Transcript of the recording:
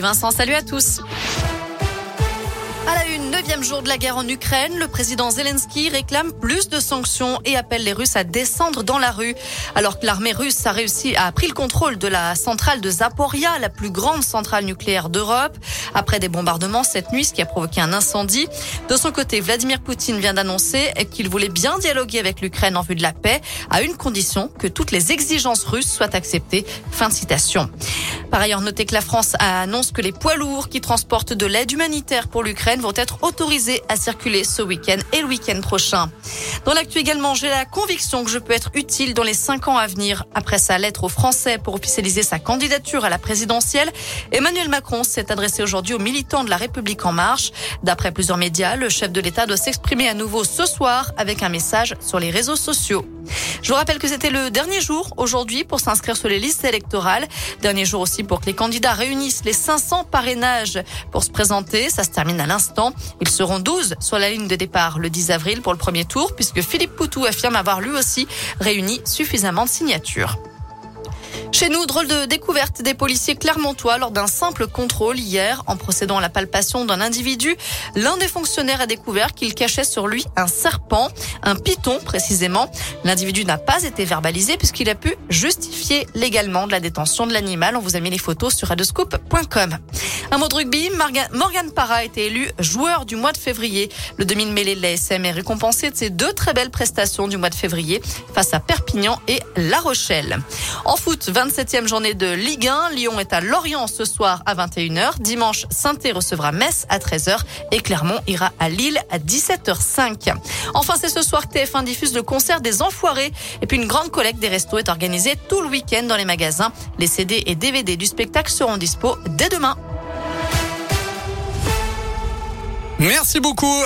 Vincent, salut à tous. À la une, neuvième jour de la guerre en Ukraine, le président Zelensky réclame plus de sanctions et appelle les Russes à descendre dans la rue. Alors que l'armée russe a réussi à pris le contrôle de la centrale de Zaporia, la plus grande centrale nucléaire d'Europe, après des bombardements cette nuit, ce qui a provoqué un incendie. De son côté, Vladimir Poutine vient d'annoncer qu'il voulait bien dialoguer avec l'Ukraine en vue de la paix, à une condition que toutes les exigences russes soient acceptées. Fin de citation. Par ailleurs, notez que la France annonce que les poids lourds qui transportent de l'aide humanitaire pour l'Ukraine vont être autorisés à circuler ce week-end et le week-end prochain. Dans l'actu également, j'ai la conviction que je peux être utile dans les cinq ans à venir. Après sa lettre aux Français pour officialiser sa candidature à la présidentielle, Emmanuel Macron s'est adressé aujourd'hui aux militants de la République en marche. D'après plusieurs médias, le chef de l'État doit s'exprimer à nouveau ce soir avec un message sur les réseaux sociaux. Je vous rappelle que c'était le dernier jour aujourd'hui pour s'inscrire sur les listes électorales. Dernier jour aussi pour que les candidats réunissent les 500 parrainages pour se présenter. Ça se termine à l'instant. Ils seront 12 sur la ligne de départ le 10 avril pour le premier tour puisque Philippe Poutou affirme avoir lui aussi réuni suffisamment de signatures. Chez nous, drôle de découverte des policiers clermontois lors d'un simple contrôle hier. En procédant à la palpation d'un individu, l'un des fonctionnaires a découvert qu'il cachait sur lui un serpent, un python précisément. L'individu n'a pas été verbalisé puisqu'il a pu justifier légalement de la détention de l'animal. On vous a mis les photos sur radescoop.com. Un mot de rugby, Morgan Parra a été élu joueur du mois de février. Le demi-mêlée de l'ASM est récompensé de ses deux très belles prestations du mois de février face à Perpignan et La Rochelle. En foot, 27e journée de Ligue 1. Lyon est à Lorient ce soir à 21h. Dimanche, saint recevra Metz à 13h et Clermont ira à Lille à 17h05. Enfin, c'est ce soir que TF1 diffuse le concert des Enfoirés. Et puis une grande collecte des restos est organisée tout le week-end dans les magasins. Les CD et DVD du spectacle seront dispo dès demain. Merci beaucoup.